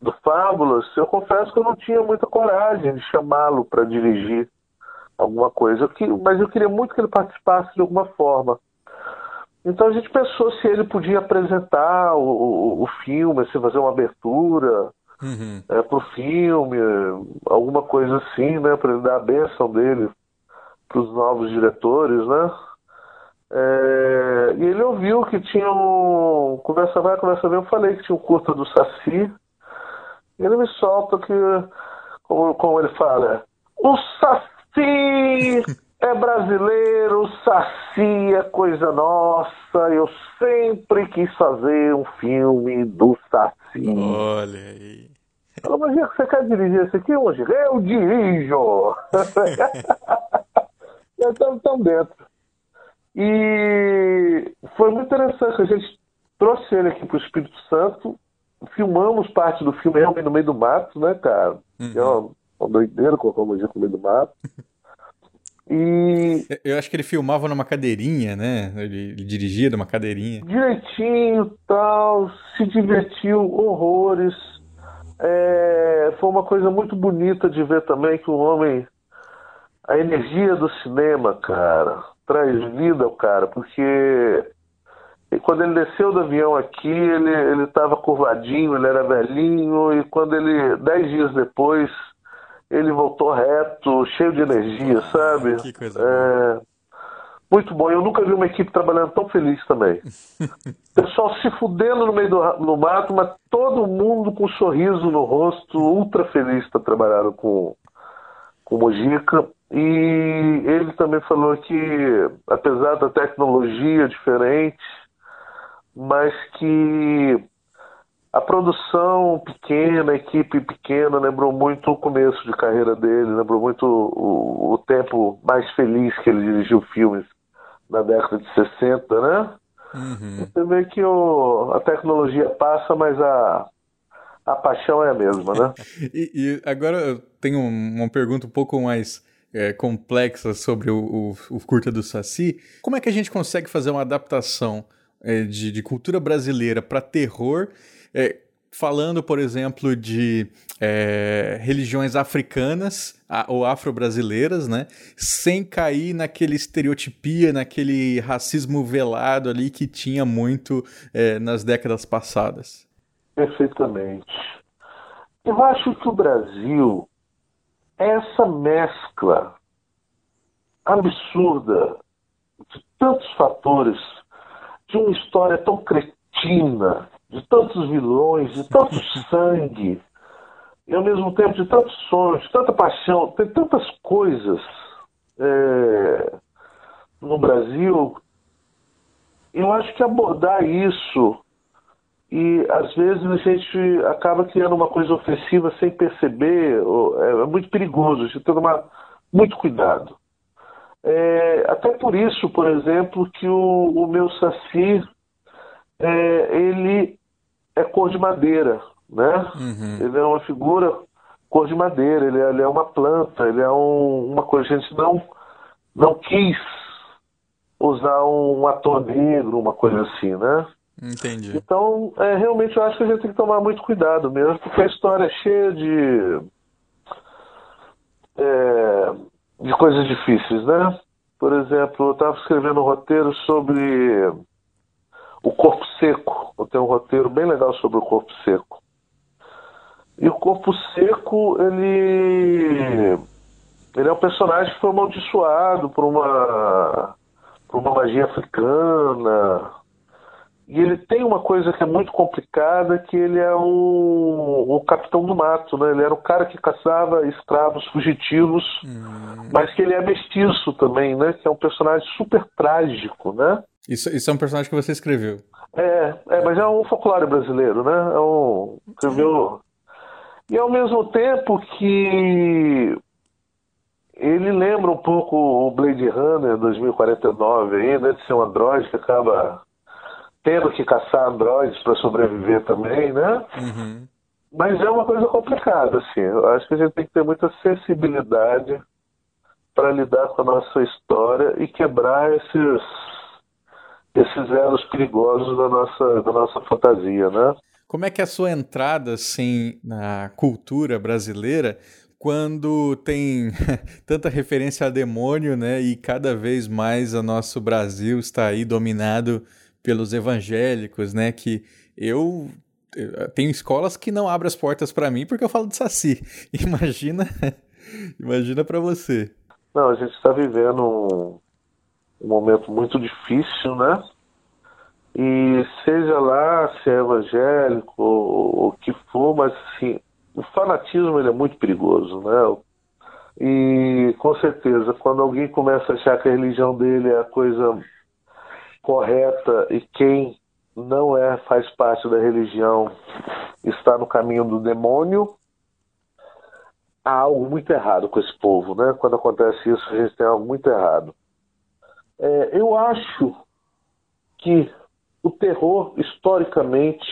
do Fábulas, eu confesso que eu não tinha muita coragem de chamá-lo para dirigir alguma coisa, Eu mas eu queria muito que ele participasse de alguma forma. Então a gente pensou se ele podia apresentar o, o, o filme, se fazer uma abertura Uhum. é, pro filme, alguma coisa assim, né, para ele dar a benção dele para os novos diretores, né? É, e ele ouviu que tinha um conversa vai, conversa vem, eu falei que tinha um curta do Saci. E ele me solta que, como, como ele fala, o Saci é brasileiro, o Saci é coisa nossa. Eu sempre quis fazer um filme do Saci. Olha aí. Falou, mas Diego, você quer dirigir esse aqui hoje? Eu dirijo! Estamos tão dentro. E foi muito interessante, a gente trouxe ele aqui para o Espírito Santo, filmamos parte do filme realmente no meio do mato, né, cara? Que é uma, uma doideira colocar Mojica no meio do mato. E Eu acho que ele filmava numa cadeirinha, né? Ele, ele dirigia numa cadeirinha. direitinho, tal, se divertiu horrores. É, foi uma coisa muito bonita de ver também que o homem, a energia do cinema, cara, traz vida ao cara, porque quando ele desceu do avião aqui, ele ele estava curvadinho, ele era velhinho, e quando ele, dez dias depois, ele voltou reto, cheio de energia, sabe? que coisa É, muito bom. Eu nunca vi uma equipe trabalhando tão feliz também. Pessoal se fudendo no meio do no mato, mas todo mundo com um sorriso no rosto, ultra feliz para trabalhar com, com o Mojica. E ele também falou que, apesar da tecnologia diferente, mas que a produção pequena, a equipe pequena, lembrou muito o começo de carreira dele, lembrou muito o, o tempo mais feliz que ele dirigiu filmes na década de 60, né? Uhum. Você vê que o, a tecnologia passa, mas a, a paixão é a mesma, né? E, e agora eu tenho um- uma pergunta um pouco mais é, complexa sobre o, o, o curta do Saci. Como é que a gente consegue fazer uma adaptação é, de, de cultura brasileira para terror, é, falando, por exemplo, de é, religiões africanas a- ou afro-brasileiras, né? Sem cair naquele estereotipia, naquele racismo velado ali que tinha muito é, nas décadas passadas. Perfeitamente. Eu acho que o Brasil essa mescla absurda de tantos fatores, de uma história tão cretina, de tantos vilões, de tanto sangue, e ao mesmo tempo de tantos sonhos, de tanta paixão, tem tantas coisas é, no Brasil. Eu acho que abordar isso e às vezes a gente acaba criando uma coisa ofensiva sem perceber, é, é muito perigoso, a gente tem que tomar muito cuidado. É, até por isso, por exemplo, que o, o meu saci é, ele é cor de madeira, né? Uhum. Ele é uma figura cor de madeira, ele é, ele é uma planta, ele é um, uma coisa. A gente não, não quis usar um, um ator negro, uma coisa assim, né? Entendi. Então, é, realmente eu acho que a gente tem que tomar muito cuidado mesmo, porque a história é cheia de. É, de coisas difíceis, né? Por exemplo, eu estava escrevendo um roteiro sobre o corpo seco. Eu tenho um roteiro bem legal sobre o corpo seco. E o corpo seco, ele. Ele é um personagem que foi amaldiçoado por uma. por uma magia africana e ele tem uma coisa que é muito complicada, que ele é o, o capitão do mato, né? Ele era o cara que caçava escravos fugitivos, hum. mas que ele é mestiço também, né? Que é um personagem super trágico, né? Isso, isso é um personagem que você escreveu. É, é mas é um folclore brasileiro, né? É um, escreveu... E ao mesmo tempo que ele lembra um pouco o Blade Runner 2049 aí, né? De ser um androide que acaba tendo que caçar androides para sobreviver também, né? Uhum. Mas é uma coisa complicada, assim. Eu acho que a gente tem que ter muita sensibilidade para lidar com a nossa história e quebrar esses esses elos perigosos da nossa da nossa fantasia, né? Como é que é a sua entrada assim na cultura brasileira quando tem tanta referência a demônio, né? E cada vez mais o nosso Brasil está aí dominado pelos evangélicos, né? Que eu, tenho escolas que não abrem as portas para mim porque eu falo de saci. Imagina, imagina para você. Não, a gente está vivendo um, um momento muito difícil, né? E seja lá se é evangélico ou o que for, mas assim, o fanatismo ele é muito perigoso, né? E com certeza, quando alguém começa a achar que a religião dele é a coisa correta e quem não é faz parte da religião está no caminho do demônio, há algo muito errado com esse povo, né? Quando acontece isso, a gente tem algo muito errado. É, eu acho que o terror, historicamente,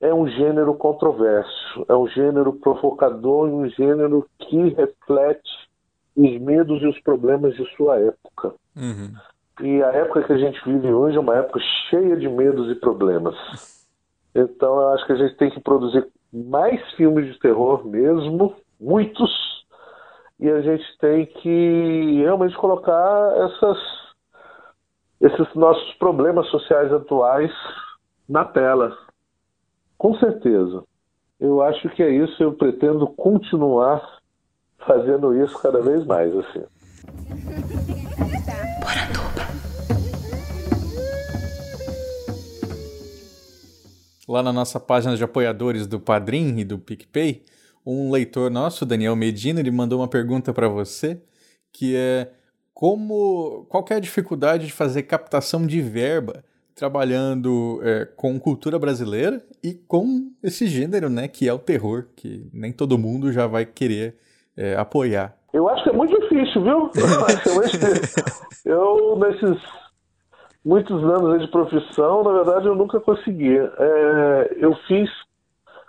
é um gênero controverso, é um gênero provocador e um gênero que reflete os medos e os problemas de sua época. Uhum. E a época que a gente vive hoje é uma época cheia de medos e problemas. Então eu acho que a gente tem que produzir mais filmes de terror mesmo, muitos, e a gente tem que realmente colocar essas, esses nossos problemas sociais atuais na tela. Com certeza. Eu acho que é isso, eu pretendo continuar fazendo isso cada vez mais assim. Lá na nossa página de apoiadores do Padrim e do PicPay, um leitor nosso, Daniel Medina, ele mandou uma pergunta para você, que é como qual é a dificuldade de fazer captação de verba trabalhando é, com cultura brasileira e com esse gênero, né, que é o terror, que nem todo mundo já vai querer é, apoiar. Eu acho que é muito difícil, viu? Eu, nesses muitos anos de profissão, na verdade, eu nunca consegui. É, eu fiz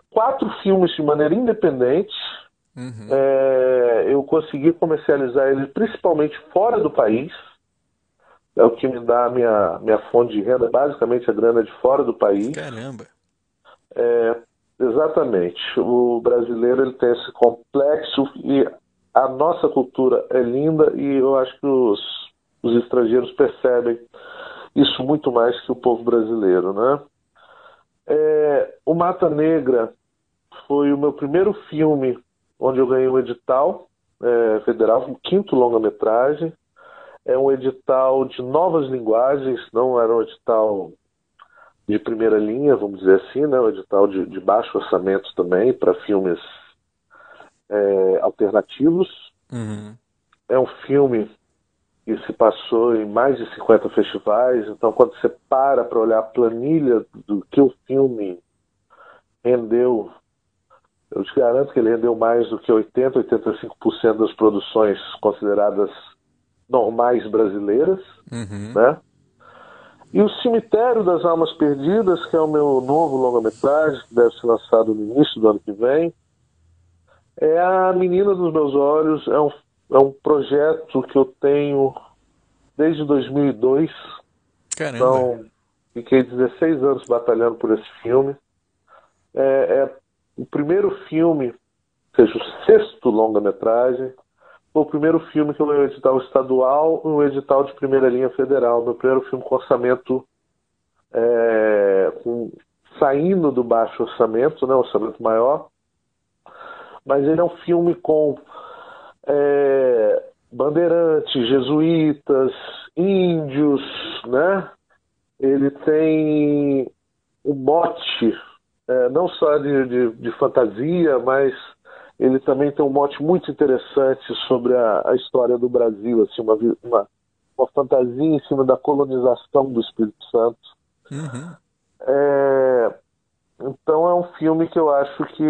quatro filmes de maneira independente. Uhum. É, eu consegui comercializar eles principalmente fora do país. É o que me dá a minha, minha fonte de renda, basicamente a grana de fora do país. Caramba! É, exatamente. O brasileiro ele tem esse complexo e a nossa cultura é linda e eu acho que os, os estrangeiros percebem isso muito mais que o povo brasileiro, né? É, o Mata Negra foi o meu primeiro filme onde eu ganhei um edital é, federal, um quinto longa-metragem. É um edital de novas linguagens, não era um edital de primeira linha, vamos dizer assim, né? um edital de, de baixo orçamento também para filmes é, alternativos. Uhum. É um filme que se passou em mais de 50 festivais, então quando você para para olhar a planilha do que o filme rendeu, eu te garanto que ele rendeu mais do que 80, 85% das produções consideradas normais brasileiras, Uhum. né? E o Cemitério das Almas Perdidas, que é o meu novo longa-metragem, que deve ser lançado no início do ano que vem, é a menina dos meus olhos, é um, é um projeto que eu tenho desde 2002, Caramba. então fiquei 16 anos batalhando por esse filme. É, é o primeiro filme, ou seja, o sexto longa-metragem, foi o primeiro filme que eu ganhei um edital estadual e um edital de primeira linha federal. Meu primeiro filme com orçamento é, com- saindo do baixo orçamento, né, orçamento maior. Mas ele é um filme com é, bandeirantes, jesuítas, índios, né? Ele tem um mote, é, não só de, de, de fantasia, mas ele também tem um mote muito interessante sobre a, a história do Brasil, assim, uma, uma, uma fantasia em cima da colonização do Espírito Santo. Uhum. É, então é um filme que eu acho que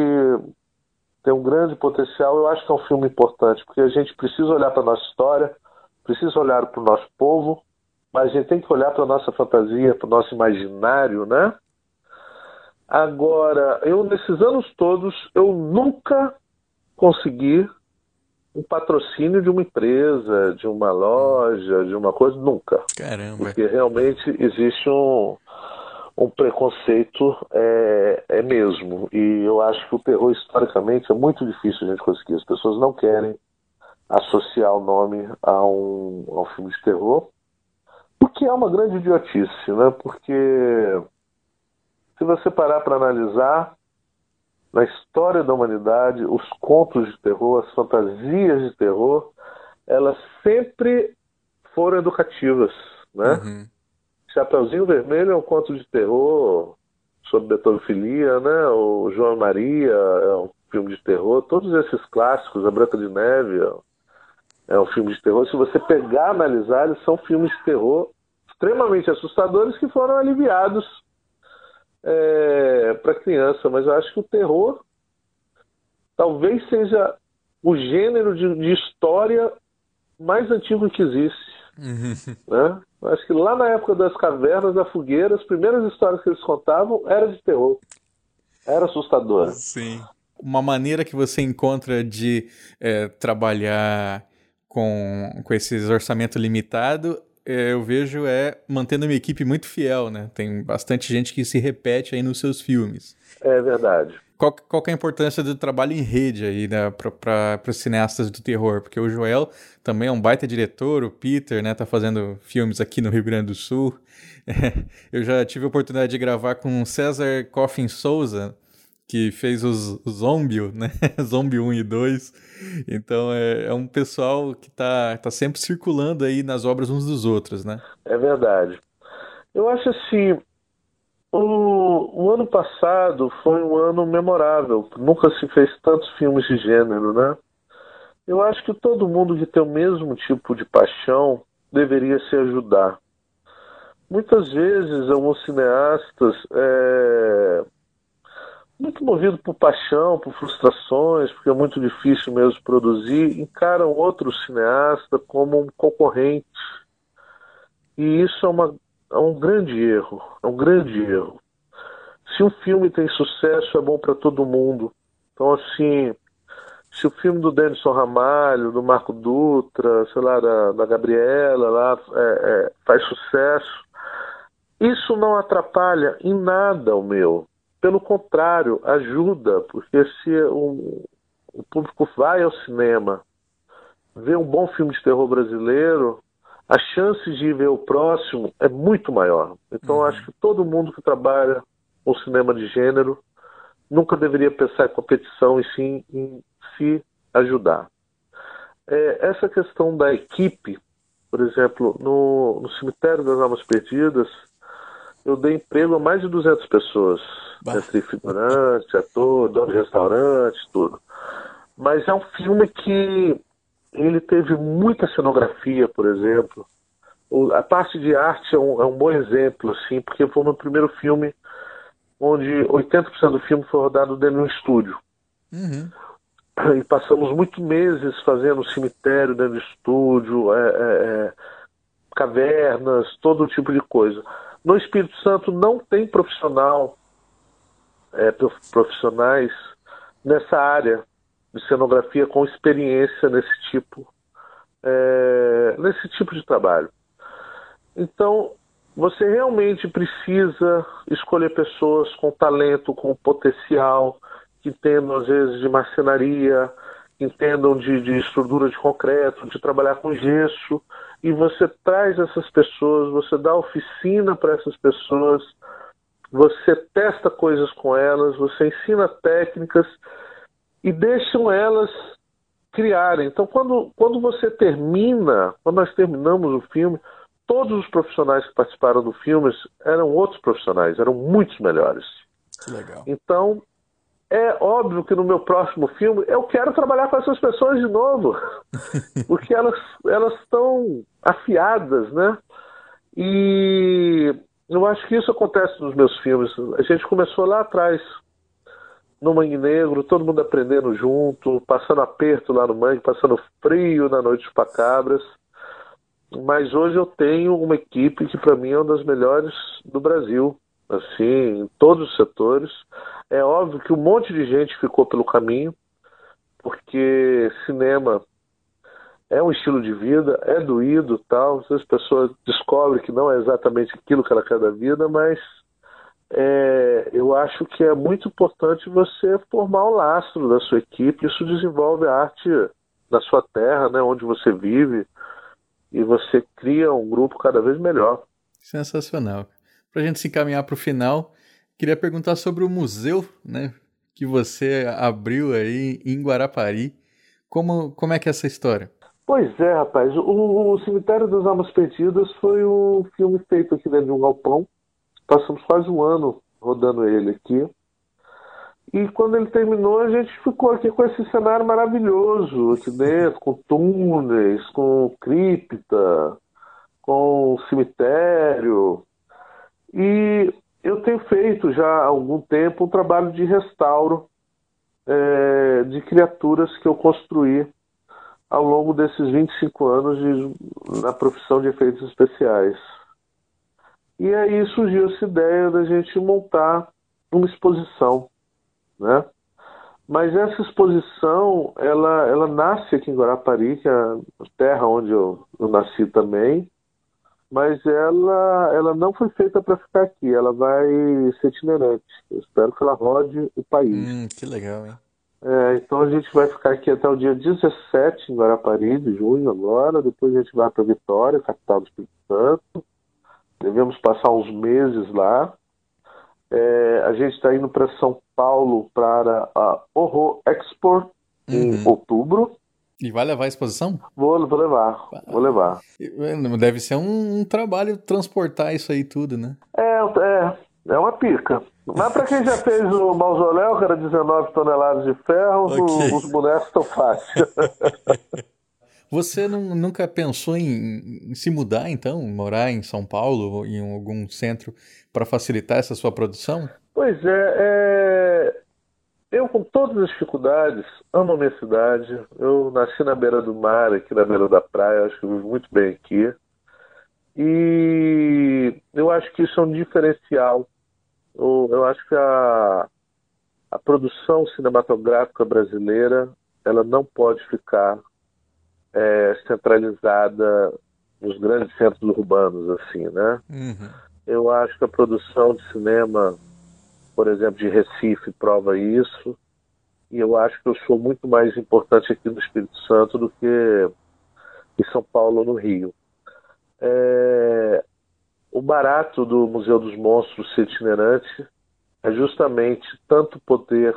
tem um grande potencial. Eu acho que é um filme importante, porque a gente precisa olhar para a nossa história, precisa olhar para o nosso povo, mas a gente tem que olhar para a nossa fantasia, para o nosso imaginário, né? Agora, eu nesses anos todos, eu nunca consegui um patrocínio de uma empresa, de uma loja, de uma coisa, nunca Caramba. porque realmente existe um, um preconceito é, é mesmo. E eu acho que o terror historicamente é muito difícil a gente conseguir. As pessoas não querem associar o nome a um, a um filme de terror o que é uma grande idiotice né? Porque se você parar para analisar na história da humanidade os contos de terror as fantasias de terror elas sempre foram educativas né? Uhum. Chapeuzinho Vermelho é um conto de terror sobre betonofilia, né? O João Maria é um filme de terror. Todos esses clássicos, A Branca de Neve é- é um filme de terror. Se você pegar e analisar, eles são filmes de terror extremamente assustadores que foram aliviados para criança. Mas eu acho que o terror talvez seja o gênero de, de história mais antigo que existe Uhum. né? Eu Acho que lá na época das cavernas, da fogueira, as primeiras histórias que eles contavam eram de terror. Era assustadora. Sim. Uma maneira que você encontra de é, trabalhar com, com esses orçamento limitado, é, eu vejo é mantendo uma equipe muito fiel, né? Tem bastante gente que se repete aí nos seus filmes. É verdade. Qual, qual é a importância do trabalho em rede aí, né, para os cineastas do terror? Porque o Joel também é um baita diretor, o Peter, né, tá fazendo filmes aqui no Rio Grande do Sul. eu já tive a oportunidade de gravar com César Coffin Souza, que fez os, Zombie, né, Zombie 1 e 2. Então é, é um pessoal que tá, tá sempre circulando aí nas obras uns dos outros, né? É verdade. Eu acho assim, o, o ano passado foi um ano memorável. Nunca se fez tantos filmes de gênero, né? Eu acho que todo mundo que tem o mesmo tipo de paixão deveria se ajudar. Muitas vezes alguns cineastas, é, muito movidos por paixão, por frustrações, porque é muito difícil mesmo produzir, encaram outro cineasta como um concorrente. E isso é, uma, é um grande erro, é um grande erro. Se um filme tem sucesso, é bom para todo mundo. Então, assim, se o filme do Denison Ramalho, do Marco Dutra, sei lá, da, da Gabriela lá, é, é, faz sucesso, isso não atrapalha em nada o meu. Pelo contrário, ajuda, porque se o, o público vai ao cinema, vê um bom filme de terror brasileiro, a chance de ver o próximo é muito maior. Então, Uhum. acho que todo mundo que trabalha com cinema de gênero nunca deveria pensar em competição e sim em se ajudar. É, essa questão da equipe, por exemplo, no, no cemitério das almas perdidas, eu dei emprego a mais de 200 pessoas, bah. entre figurante, ator, dono de restaurante, tudo. Mas é um filme que ele teve muita cenografia, por exemplo. O, a parte de arte é um, é um, bom exemplo, assim, porque foi o meu primeiro filme onde 80% do filme foi rodado dentro de um estúdio. Uhum. E passamos muitos meses fazendo cemitério dentro do estúdio, é, é, é, cavernas, todo tipo de coisa. No Espírito Santo não tem profissional, é, profissionais nessa área de cenografia com experiência nesse tipo, é, nesse tipo de trabalho. Então, você realmente precisa escolher pessoas com talento, com potencial, que entendam às vezes de marcenaria, que entendam de, de estrutura de concreto, de trabalhar com gesso, e você traz essas pessoas, você dá oficina para essas pessoas, você testa coisas com elas, você ensina técnicas e deixam elas criarem. Então, quando, quando você termina, quando nós terminamos o filme, todos os profissionais que participaram do filme eram outros profissionais, eram muitos melhores. Legal. Então, é óbvio que no meu próximo filme eu quero trabalhar com essas pessoas de novo, porque elas elas estão afiadas, né? E eu acho que isso acontece nos meus filmes. A gente começou lá atrás, no Mangue Negro, todo mundo aprendendo junto, passando aperto lá no Mangue, passando frio na Noite de Pacabras. Mas hoje eu tenho uma equipe que para mim é uma das melhores do Brasil, assim, em todos os setores. É óbvio que um monte de gente ficou pelo caminho, porque cinema é um estilo de vida, é doído tal. As pessoas descobrem que não é exatamente aquilo que ela quer da vida, mas é, eu acho que é muito importante você formar o lastro da sua equipe. Isso desenvolve a arte na sua terra, né, onde você vive, e você cria um grupo cada vez melhor. Sensacional. Para a gente se encaminhar para o final, queria perguntar sobre o museu, né, que você abriu aí em Guarapari. Como, como é que é essa história? Pois é, rapaz. O, o Cemitério das Almas Perdidas foi um filme feito aqui dentro de um galpão. Passamos quase um ano rodando ele aqui. E quando ele terminou, a gente ficou aqui com esse cenário maravilhoso aqui dentro, com túneis, com cripta, com cemitério. E eu tenho feito já há algum tempo um trabalho de restauro é, de criaturas que eu construí ao longo desses 25 anos de, na profissão de efeitos especiais. E aí surgiu essa ideia da gente montar uma exposição, né? Mas essa exposição, ela, ela nasce aqui em Guarapari, que é a terra onde eu, eu nasci também, mas ela, ela não foi feita para ficar aqui, ela vai ser itinerante. Eu espero que ela rode o país. Hum, que legal, hein? É, então a gente vai ficar aqui até o dia 17 em Guarapari, de junho agora. Depois a gente vai para Vitória, capital do Espírito Santo. Devemos passar uns meses lá. É, a gente está indo para São Paulo para a Horror Expo em uhum. outubro. E vai levar a exposição? Vou, vou levar, vou levar. Deve ser um, um, trabalho transportar isso aí tudo, né? É, é, é uma pica. Mas para quem já fez o mausoléu, que era 19 toneladas de ferro, okay. os, os bonecos estão fáceis. Você não, nunca pensou em, em, se mudar, então? Morar em São Paulo, em algum centro, para facilitar essa sua produção? Pois é, é, eu com todas as dificuldades, amo a minha cidade. Eu nasci na beira do mar, aqui na beira da praia, acho que vivo muito bem aqui. E eu acho que isso é um diferencial eu, eu acho que a, a produção cinematográfica brasileira ela não pode ficar é, centralizada nos grandes centros urbanos assim, né? Uhum. Eu acho que a produção de cinema, por exemplo, de Recife prova isso. E eu acho que eu sou muito mais importante aqui no Espírito Santo do que em São Paulo ou no Rio. É, o barato do Museu dos Monstros ser itinerante é justamente tanto poder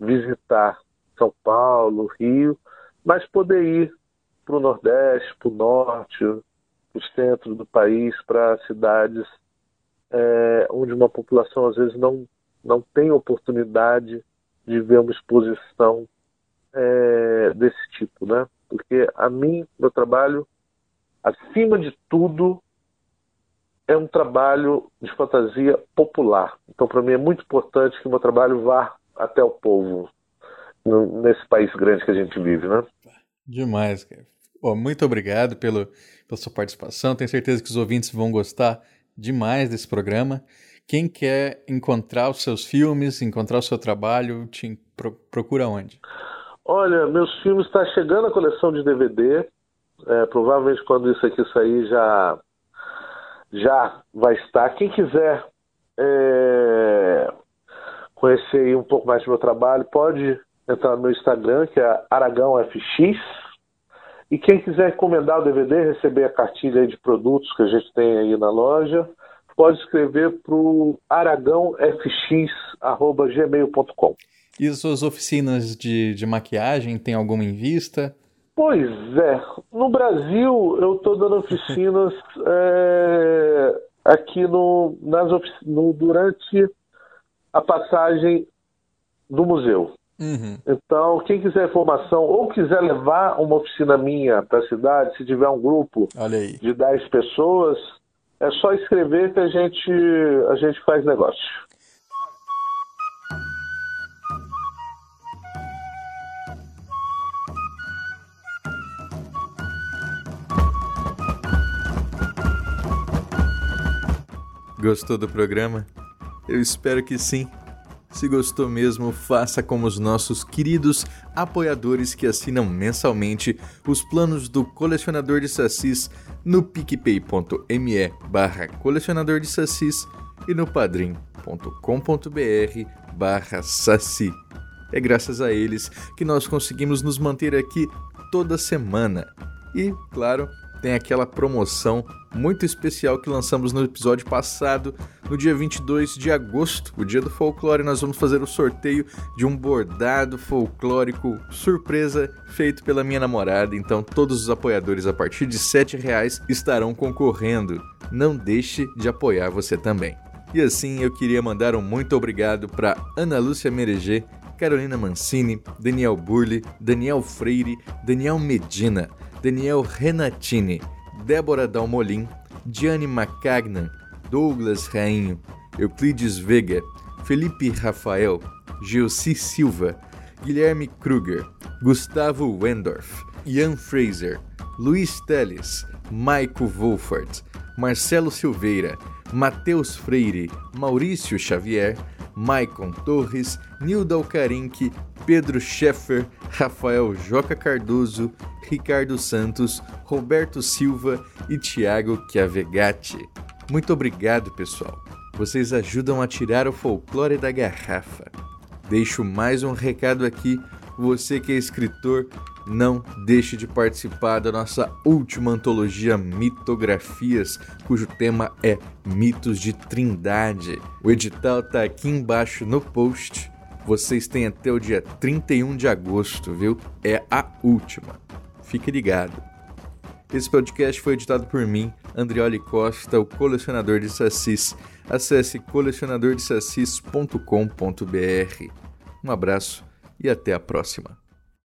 visitar São Paulo, Rio, mas poder ir para o Nordeste, para o Norte, para o centro do país, para cidades é, onde uma população às vezes não, não tem oportunidade de ver uma exposição é, desse tipo, né? Porque a mim, meu trabalho, acima de tudo, é um trabalho de fantasia popular. Então, para mim, é muito importante que o meu trabalho vá até o povo nesse país grande que a gente vive, né? Demais, cara. Oh, muito obrigado pelo, pela sua participação. Tenho certeza que os ouvintes vão gostar demais desse programa. Quem quer encontrar os seus filmes, encontrar o seu trabalho, te procura onde? Olha, meus filmes estão tá chegando a coleção de DVD. É, provavelmente quando isso aqui sair já já vai estar. Quem quiser é, conhecer um pouco mais do meu trabalho, pode entrar no meu Instagram, que é AragãoFX. E quem quiser encomendar o DVD, receber a cartilha de produtos que a gente tem aí na loja, pode escrever para o aragãofx.gmail.com. E as suas oficinas de, de maquiagem, tem alguma em vista? Pois é. No Brasil, eu estou dando oficinas é, aqui no, nas no, durante a passagem do museu. Uhum. Então, quem quiser informação ou quiser levar uma oficina minha para a cidade, se tiver um grupo de 10 pessoas, é só escrever que a gente, a gente faz negócio. Gostou do programa? Eu espero que sim. Se gostou mesmo, faça como os nossos queridos apoiadores que assinam mensalmente os planos do Colecionador de Sassis no picpay.me barra colecionador de e no padrim.com.br barra saci. É graças a eles que nós conseguimos nos manter aqui toda semana. E, claro, tem aquela promoção muito especial que lançamos no episódio passado, no dia 22 de agosto, o dia do folclore, nós vamos fazer o sorteio de um bordado folclórico surpresa feito pela minha namorada. Então todos os apoiadores a partir de R$ reais estarão concorrendo. Não deixe de apoiar você também. E assim eu queria mandar um muito obrigado para Ana Lúcia Mereger, Carolina Mancini, Daniel Burli, Daniel Freire, Daniel Medina, Daniel Renatini, Débora Dalmolin, Gianni Macagnan, Douglas Rainho, Euclides Vega, Felipe Rafael, Gilci Silva, Guilherme Kruger, Gustavo Wendorf, Ian Fraser, Luiz Teles, Maico Wolfert, Marcelo Silveira, Matheus Freire, Maurício Xavier, Maicon Torres, Nilda Alcarinque, Pedro Scheffer, Rafael Joca Cardoso, Ricardo Santos, Roberto Silva e Thiago Chiavegatti. Muito obrigado, pessoal. Vocês ajudam a tirar o folclore da garrafa. Deixo mais um recado aqui. Você que é escritor, não deixe de participar da nossa última antologia Mitografias, cujo tema é Mitos de Trindade. O edital está aqui embaixo no post. Vocês têm até o dia 31 de agosto, viu? É a última. Fique ligado. Esse podcast foi editado por mim, Andrioli Costa, o colecionador de sassis. Acesse colecionadordesassis.com.br. Um abraço e até a próxima.